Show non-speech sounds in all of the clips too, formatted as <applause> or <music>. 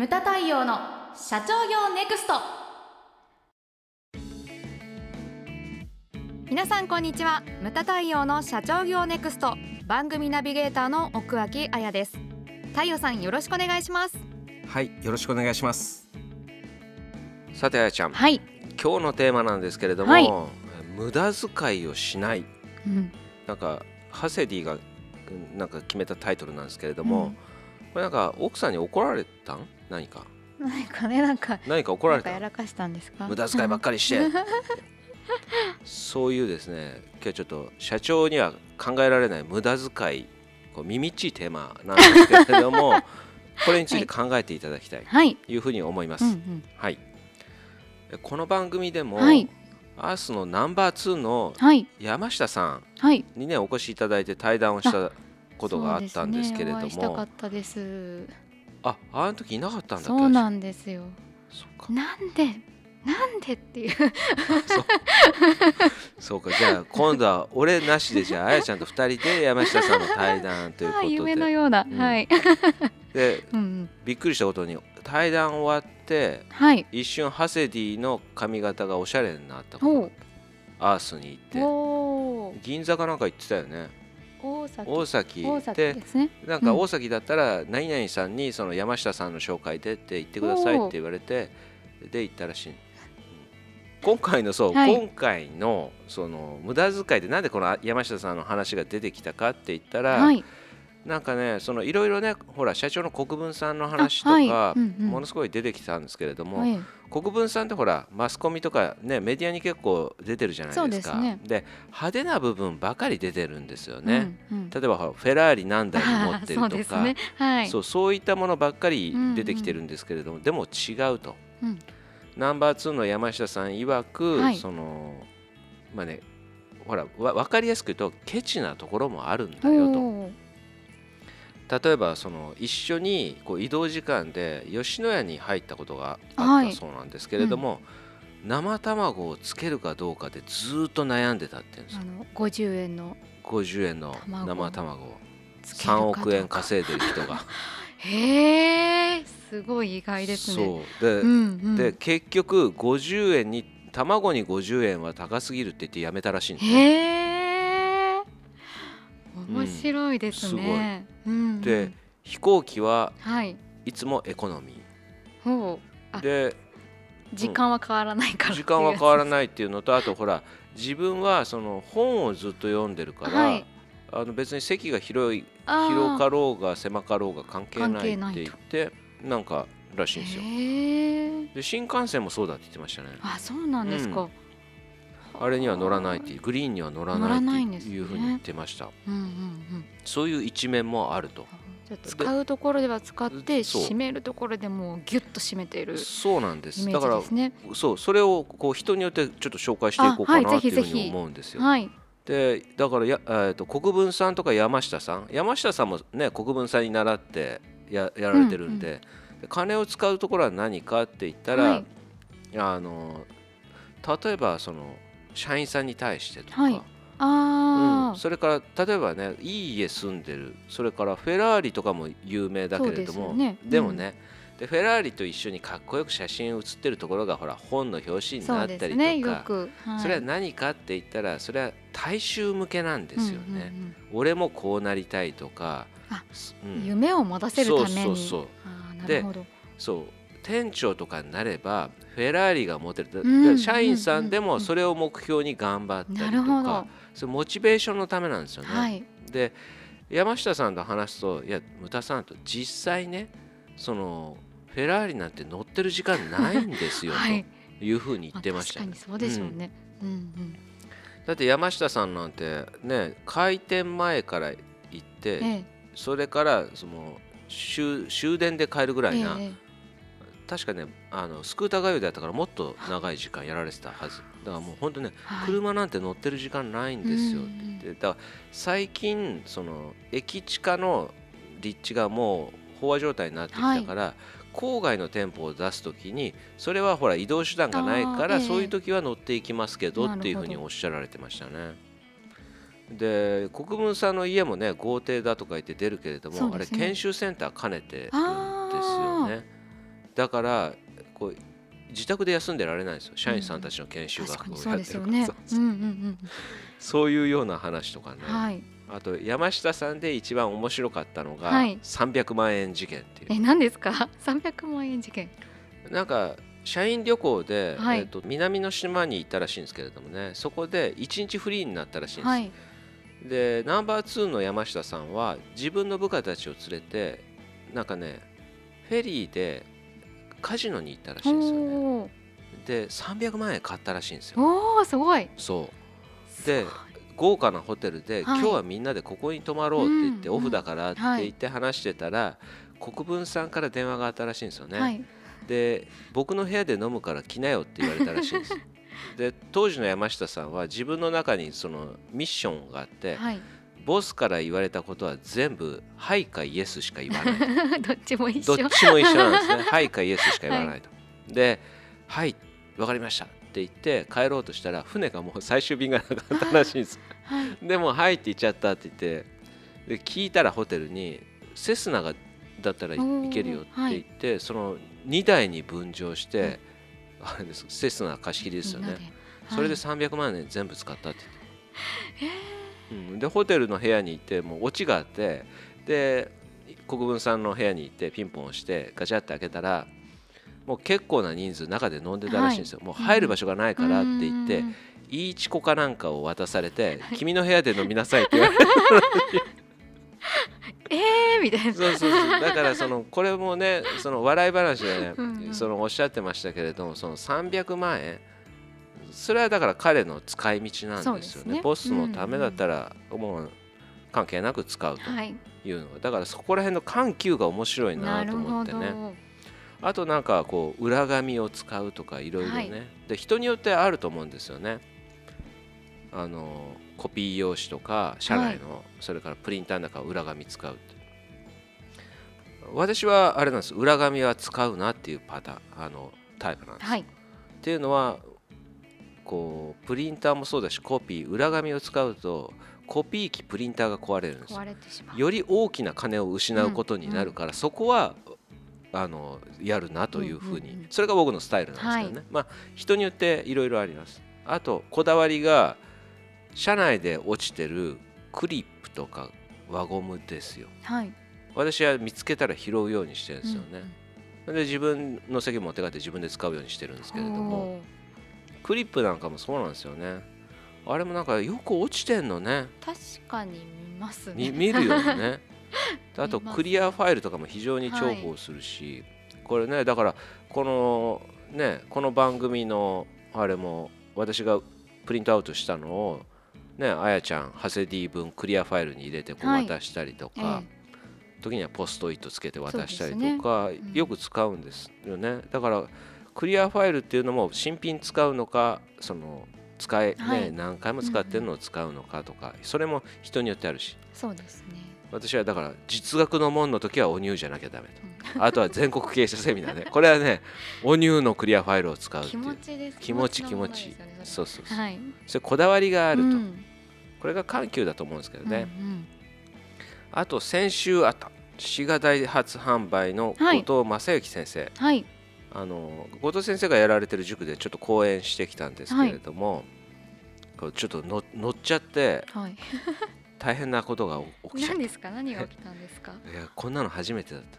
ムタ太陽の社長業ネクスト。皆さんこんにちは。ムタ太陽の社長業ネクスト。番組ナビゲーターの奥脇彩です。太陽さんよろしくお願いします。はいよろしくお願いします。さてあやちゃん、はい、今日のテーマなんですけれども、はい。無駄遣いをしない。うん、なんかハセディがうんなんか決めたタイトルなんですけれども、うん。これなんか奥さんに怒られたん？何か？何かねなんか何か怒られた？やらかしたんですか？無駄遣いばっかりして。そういうですね今日ちょっと社長には考えられない無駄遣いこう耳っちいテーマなんですけれども <laughs> これについて考えていただきたいはい、というふうに思います、うんうん、はい。えこの番組でも、はい。アースのナンバー2のはい。山下さんはい。にねお越しいただいて対談をしたことがあったんですけれどそうですね、ああの時いなかったんだそうなんですよ。なんでなんでっていう。<laughs> そうか。じゃあ今度は俺なしでじゃああやちゃんと2人で山下さんの対談ということあ夢のでような、うん。はい、<laughs> でうんうん、びっくりしたことに対談終わってはい。一瞬ハセディの髪型がおしゃれになったことアースに行って。銀座かなんか行ってたよね大崎。大崎。大崎でですね。なんか大崎だったら何々さんにその山下さんの紹介でって言ってくださいって言われてで行ったらしい。うん。今回のそう、はい。今回のその無駄遣いでなんでこの山下さんの話が出てきたかって言ったら、はいなんかねそのいろいろねほら社長の国分さんの話とか、あはい。うんうん。ものすごい出てきたんですけれども、はい。国分さんってほらマスコミとかねメディアに結構出てるじゃないですか。そうで派手な部分ばかり出てるんですよね、うんうん。例えばフェラーリ何台も持ってるとか。<laughs> ですね。はい。そうそういったものばっかり出てきてるんですけれども、でも違うと、うん。ナンバー2の山下さん曰く、はい。そのまあねほらわ分かりやすく言うとケチなところもあるんだよと例えばその一緒にこう移動時間で吉野家に入ったことがあはいったそうなんですけれども、生卵をつけるかどうかでずーっと悩んでたって言うんですよ。あの50円の。50円の卵。生卵を。つけるか3どうか。億円稼いでる人が。<laughs> へえすごい意外ですね。そう。で,、うんうん、で結局50円に卵に50円は高すぎるって言ってやめたらしいんですね。へえ面白いですね、うんうん。で飛行機ははい。いつもエコノミほう。あーで時間は変わらないから時間は変わらいないっていうのとあとほら自分はその本をずっと読んでるから、はい。あの別に席が広い広かろうが狭かろうが関係ないって言ってなんからしいんですよ。で新幹線もそうだって言ってましたね。あそうなんですか、あれには乗らないっていうグリーンには乗らなないっていうふうに言ってました、うんうんうん。そういう一面もあると。じゃあ使うところでは使って締めるところでもうギュッと締めているそうなんです。だからそうそれをこう人によってちょっと紹介していこうかあはいなっていうふうに思うんですよ。はい。でだからや、えー、と国分さんとか山下さん。山下さんもね国分さんに習ってややられてるんで,、で金を使うところは何かって言ったら、はい。あの例えばその社員さんに対してとか、はい。あうん、それから例えばねいい家住んでる。それからフェラーリとかも有名だけれども。そうですよね。でもね、でフェラーリと一緒にかっこよく写真写ってるところがほら本の表紙あになったりとか。ねよく、はい。それは何かって言ったらそれは大衆向けなんですよね、うんうんうん俺もこうなりたいとか。あうん。夢を持たせるために。そうそうそう。でるほど。そう店長とかになればフェラーリが持てる、うんで社員さんでもそれを目標に頑張ったりとかそれモチベーションのためなんですよね、はい。で山下さんと話すといや牟田さんと実際ねそのフェラーリなんて乗ってる時間ないんですよ、<laughs> はい。というふうに言ってました。ねあ確かにそうでしょうね、うん。うんだって山下さんなんてね開店前から行って、えそれからその終終電で帰るぐらえいな、ええ確かねあのスクーター通いだったからもっと長い時間やられてたはず。だからもう本当ね、はい。車なんて乗ってる時間ないんですよって。言ってだから最近その駅地下の立地がもう飽和状態になってきたから、郊外の店舗を出す時にそれはほら移動手段がないから、ええ。そういう時は乗っていきますけどっていうふうにおっしゃられてましたね。で国分さんの家もね豪邸だとか言って出るけれども、あれ研修センター兼ねてるんですよね。だからこう自宅で休んでられないんですよ。社員さんたちの研修学校をやってるから、そう <laughs> うんうんうんそういうような話とかね、はい。あと山下さんで一番面白かったのが、はい。300万円事件っていう。え何ですか？<laughs> 300万円事件。なんか社員旅行で、はい。えー、と南の島に行ったらしいんですけれどもね。そこで1日フリーになったらしいんです、はい。でナンバー2の山下さんは自分の部下たちを連れてなんかねフェリーでカジノに行ったらしいんですよね。で300万円買ったらしいんですよ。おーすごい。そう。で豪華なホテルで、はい。今日はみんなでここに泊まろうって言って、うん。オフだからってはい言って話してたら、国分さんから電話があったらしいんですよね、はい。で僕の部屋で飲むから来なよって言われたらしいんです。<laughs> で当時の山下さんは自分の中にそのミッションがあって、はいボスから言われたことは全部「はい」か「イエス」しか言わない。<laughs> どっちも一緒。どっちも一緒なんですね「<laughs> はい」か「イエス」しか言わないと、で「はいわかりました」って言って帰ろうとしたら船がもう最終便がなかったらしいんです。はい。でも「はい」って言っちゃったって言ってで聞いたらホテルにセスナがだったら行けるよって言って、その2台に分乗して、あれですセスナ貸し切りですよね。それではい300万円全部使ったって言って、うん、でホテルの部屋に行ってもうオチがあってで国分さんの部屋に行ってピンポン押してガチャって開けたらもう結構な人数中で飲んでたらしいんですよ、もう入る場所がないからって言って、うんいいチコかなんかを渡されて、君の部屋で飲みなさいって言われて <laughs> えーみたいな。そうそうそう。だからそのこれもねその笑い話でねうんうんそのおっしゃってましたけれどもその300万円それはだから彼の使い道なんですよね。ね。ボスのためだったらもう関係なく使うとはい。いうのがだからそこら辺の緩急が面白いなと思ってね。あとなんかこう裏紙を使うとかいろいろね、で人によってあると思うんですよね。あのコピー用紙とか社内の、それからプリンターの中裏紙使うって。私はあれなんです。裏紙は使うなっていうパターンあのタイプなんです、はい。っていうのはこうプリンターもそうだしコピー裏紙を使うとコピー機プリンターが壊れるんですよ。り大きな金を失うことになるから、そこはあのやるなというふうに、うんうんうんそれが僕のスタイルなんですけどね、まあ人によっていろいろあります。あとこだわりが車内で落ちてるクリップとか輪ゴムですよ。はい。私は見つけたら拾うようにしてるんですようんね、で自分の席持って帰って自分で使うようにしてるんですけれどもクリップなんかもそうなんですよね。あれもなんかよく落ちてんのね。確かに見ますね。み見るよね。<laughs> あとクリアファイルとかも非常に重宝するし、これねだからこのねこの番組のあれも私がプリントアウトしたのをねあやちゃんハセディ分クリアファイルに入れてこうはい。渡したりとえか、え時にはポストイットつけて渡したりとか、うん。よく使うんですよね。だからクリアファイルっていうのも新品使うのかその使え、ねはい。何回も使ってるのを使うのかとか、それも人によってあるし。そうですね。私はだから実学の門の時はお乳じゃなきゃダメと。あとは全国経営者セミナーね。これはねお乳のクリアファイルを使うって気いう。持ちです。気持ち気の持ちそうそうそう、はい。それこだわりがあると、うん。これが緩急だと思うんですけどね、うんあと先週あった滋賀大発販売の後藤正幸先生、うんはいあの後藤先生がやられてる塾でちょっと講演してきたんですけれども、こうちょっとの乗っちゃってはい。<laughs> 大変なことが起きちゃっ何ですか？何が起きたんですか？た <laughs> いやこんなの初めてだった。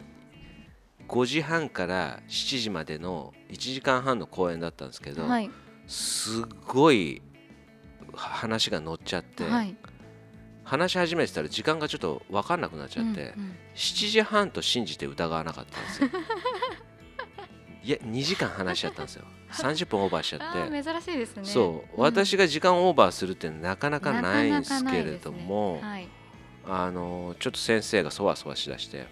5時半から7時までの1時間半の講演だったんですけど、はい。すっごい話が乗っちゃって、はい。話し始めてたら時間がちょっと分かんなくなっちゃって、うんうん。7時半と信じて疑わなかったんですよいや2時間話しちゃったんですよ。<laughs> 30分オーバーしちゃあって、ー珍しいですね。そう、ん。私が時間オーバーするってなかなかないんですけれども、なかなかないあのちょっと先生がそわそわしだして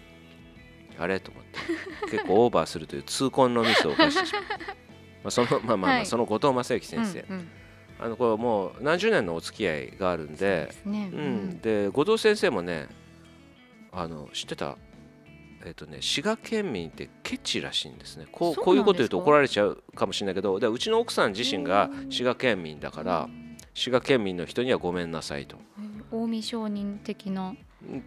あれ？と思って。<laughs> 結構オーバーするという痛恨のミスを犯してしまう。<laughs> まあそのまあまあまあ、はい。その後藤正幸はい先生、うんうん。あのこれもう何十年のお付き合いがあるんでね。うん、で後藤先生もねあの知ってた？えっ、とね滋賀県民ってケチらしいんですね。こうこういうこと言うと怒られちゃうかもしれないけどでうちの奥さん自身が滋賀県民だから滋賀県民の人にはごめんなさいと。近江商人的な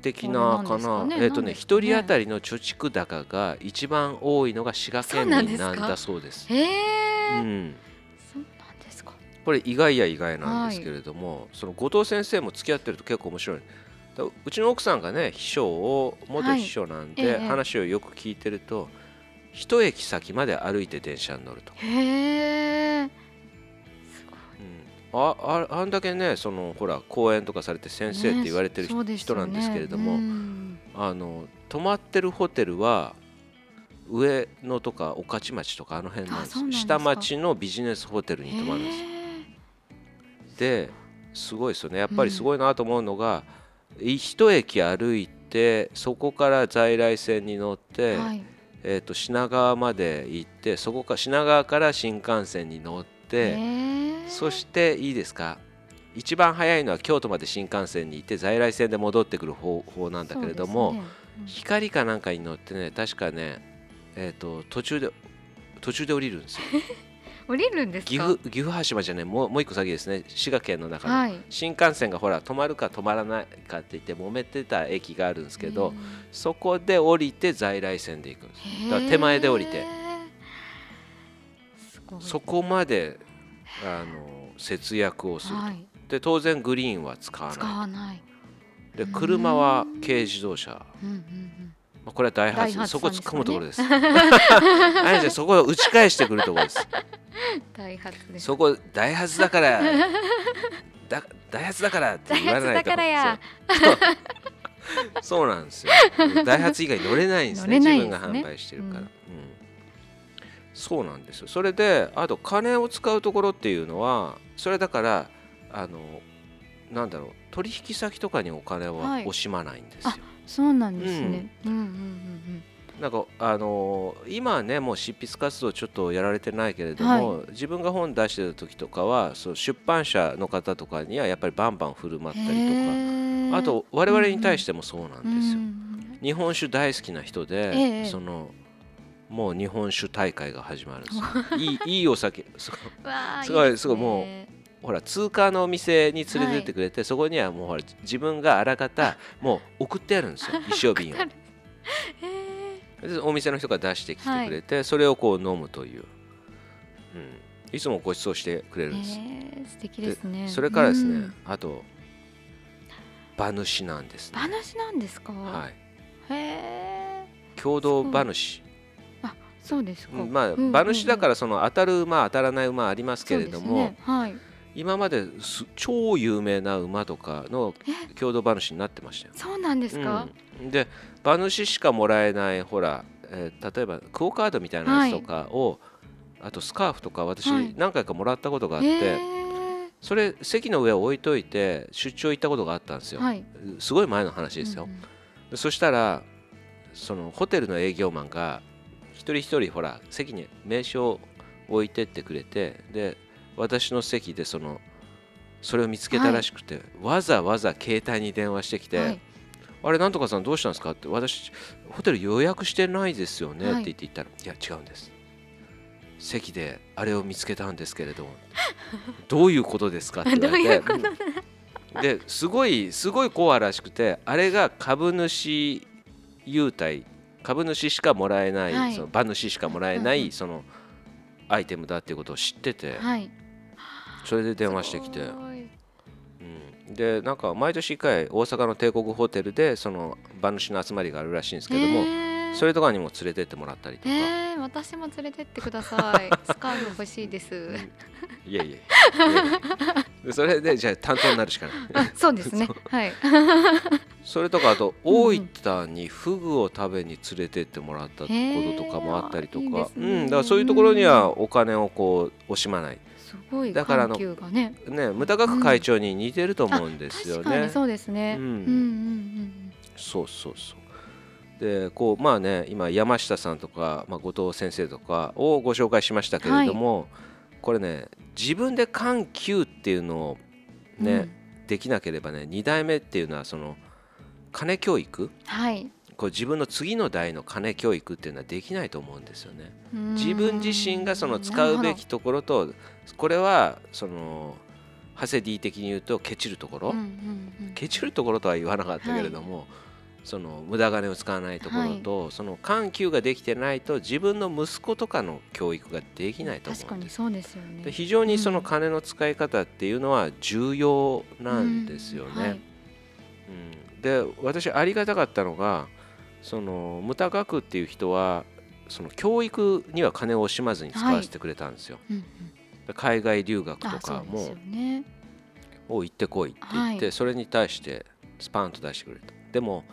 的なかな、ね、えっ、ー、とね一、人当たりの貯蓄高が一番多いのが滋賀県民なんだそうです。うん。そうなんですか？これ意外や意外なんですけれども、はい、その後藤先生も付き合ってると結構面白い。うちの奥さんがね秘書を元秘書なんで、話をよく聞いてると、一駅先まで歩いて電車に乗ると。へえ。あああんだけねそのほら講演とかされて先生って言われてる人,、人なんですけれども、あの泊まってるホテルは上野とか御徒町とかあの辺なんです下町のビジネスホテルに泊まるんですですごいですよね。やっぱりすごいなと思うのが、うん、一駅歩いてそこから在来線に乗って、はい、えー、と品川まで行ってそこか品川から新幹線に乗って。そしていいですか？一番早いのは京都まで新幹線に行って在来線で戻ってくる方法なんだけれども、ねうん、光かなんかに乗ってね確かね、えーと、途中で途中で降りるんですよ。<laughs> 降りるんです岐阜岐阜羽島じゃねもうもう一個先ですね。滋賀県の中の、はい、新幹線がほら止まるか止まらないかって言って揉めてた駅があるんですけどそこで降りて在来線で行くんです。だから手前で降りて。そこまであの節約をする、はい、で当然グリーンは使わない。で車は軽自動車、うんうんうんまあ、これはダイハツ、ね、そこ突っ込むところです。あじゃそこを打ち返してくるところです。ダイハツです。そこダイハツだから <laughs> だダイハツだからって言わないと <laughs> そうなんですよ。ダイハツ以外乗れないんですね、ね、自分が販売してるから、うん。そうなんですよ。それであと金を使うところっていうのはそれだからあのなんだろう取引先とかにお金は惜しまないんですよ。はい、そうなんですね、うん、うんうんうんなんかあのー、今はねもう執筆活動ちょっとやられてないけれども、はい、自分が本出してた時とかはそう出版社の方とかにはやっぱりバンバン振る舞ったりとか。あと我々に対してもそうなんですよ。うんうん、日本酒大好きな人で、そのもう日本酒大会が始まるんですよ。<laughs> いいいいお酒。すごいすごいもうほら通貨のお店に連れてってくれて、はい、そこにはもうほら自分があらかた <laughs> もう送ってあるんですよ <laughs> 一升瓶を。お店の人が出してきてくれて、はい、それをこう飲むという、うん、いつもご馳走してくれるんです。素敵ですね。それからですね、うん、あと馬主なんです、ね、馬主なんですか？はい。へえ共同馬主。そうですか、まあ、馬主だからその当たる馬当たらない馬ありますけれども、ね。はい、今まで超有名な馬とかの共同馬主になってましたよ。そうなんですか、うん、で馬主しかもらえないほら、えー、例えばクオ・カードみたいなやつとかを、はい、あとスカーフとか私何回かもらったことがあって。それ席の上を置いといて出張行ったことがあったんですよ、はい、すごい前の話ですよ、うんうん、そしたらそのホテルの営業マンが一人一人ほら席に名刺を置いてってくれてで私の席でそのそれを見つけたらしくて、はい、わざわざ携帯に電話してきて、はい、あれなんとかさんどうしたんですかって私ホテル予約してないですよね、って言って言ったらいや違うんです。席であれを見つけたんですけれど <laughs> どういうことですかって言われて。ですごいすごいコアらしくてあれが株主優待株主しかもらえない、はい、その馬主しかもらえない、そのアイテムだっていうことを知ってて、はい、それで電話してきて、うん、でなんか毎年1回大阪の帝国ホテルでその馬主の集まりがあるらしいんですけども、それとかにも連れてってもらったりとか、えー、私も連れてってください。スカーフ欲しいです、いやいやそれでじゃあ担当になるしかない。<laughs> そうですね。<laughs> はい。<laughs> それとかあと大分にフグを食べに連れてってもらったこととかもあったりとか、ね、うん。だからそういうところにはお金をこう惜しまないすごいだからのね。ね無駄額会長に似てると思うんですよね、うん、そうですね、うん、うんうんうんそうそうそう。でこうまあね今山下さんとか、まあ、後藤先生とかをご紹介しましたけれども、はい。これね自分で緩急っていうのをね、うん、できなければね2代目っていうのはその金教育、はい、こう自分の次の代の金教育っていうのはできないと思うんですよね。自分自身がその使うべきところとこれはそのハセディ的に言うとケチるところ、うんうんうん。ケチるところとは言わなかったけれども、その無駄金を使わないところと、その緩急ができてないと自分の息子とかの教育ができないと思うんです。確かにそうですよね。で非常にその金の使い方っていうのは重要なんですよね。うん。はい。うん。で私ありがたかったのがそのムタ学っていう人はその教育には金を惜しまずに使わせてくれたんですよ。うんうん。で海外留学とかもね。を行ってこいって言って、はい。それに対してスパンと出してくれた。でも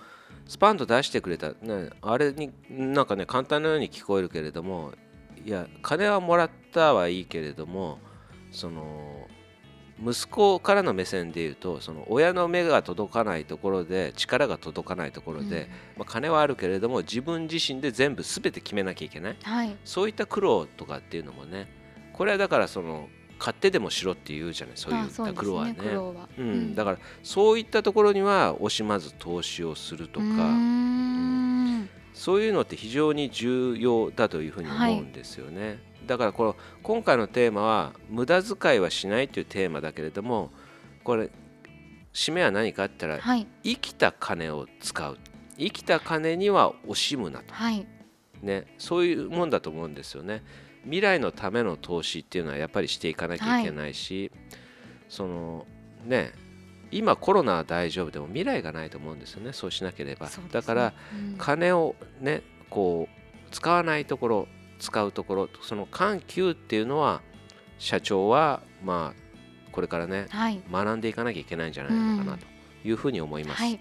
スパンと出してくれた、ね、あれになんかね簡単なように聞こえるけれどもいや金はもらったはいいけれどもその息子からの目線で言うとその親の目が届かないところで力が届かないところで、まあ、金はあるけれども自分自身で全部全て決めなきゃいけない。うんはい。そういった苦労とかっていうのもねこれはだからその買ってでもしろって言うじゃないそういあった苦労はね。うん、だからそういったところには惜しまず投資をするとか、うーん。そういうのって非常に重要だというふうに思うんですよね。だからこの今回のテーマは無駄遣いはしないというテーマだけれどもこれ締めは何かって言ったらはい。生きた金を使う。生きた金には惜しむなと。はい。ねそういうもんだと思うんですよね。未来のための投資っていうのはやっぱりしていかなきゃいけないし、そのね今コロナは大丈夫でも未来がないと思うんですよね。そうしなければ、ね。だからうん。金をねこう使わないところ使うところその緩急っていうのは社長はまあこれからねはい。学んでいかなきゃいけないんじゃないのかなというふうに思います。はい。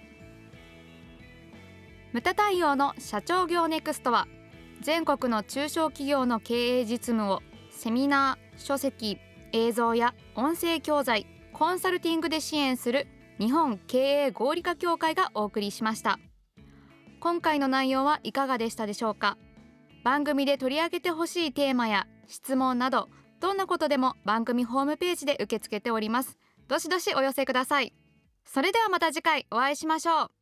ムタ太陽の社長業ネクストは全国の中小企業の経営実務をセミナー書籍映像や音声教材コンサルティングで支援する日本経営合理化協会がお送りしました。今回の内容はいかがでしたでしょうか？番組で取り上げてほしいテーマや質問などどんなことでも番組ホームページで受け付けております。どしどしお寄せください。それではまた次回お会いしましょう。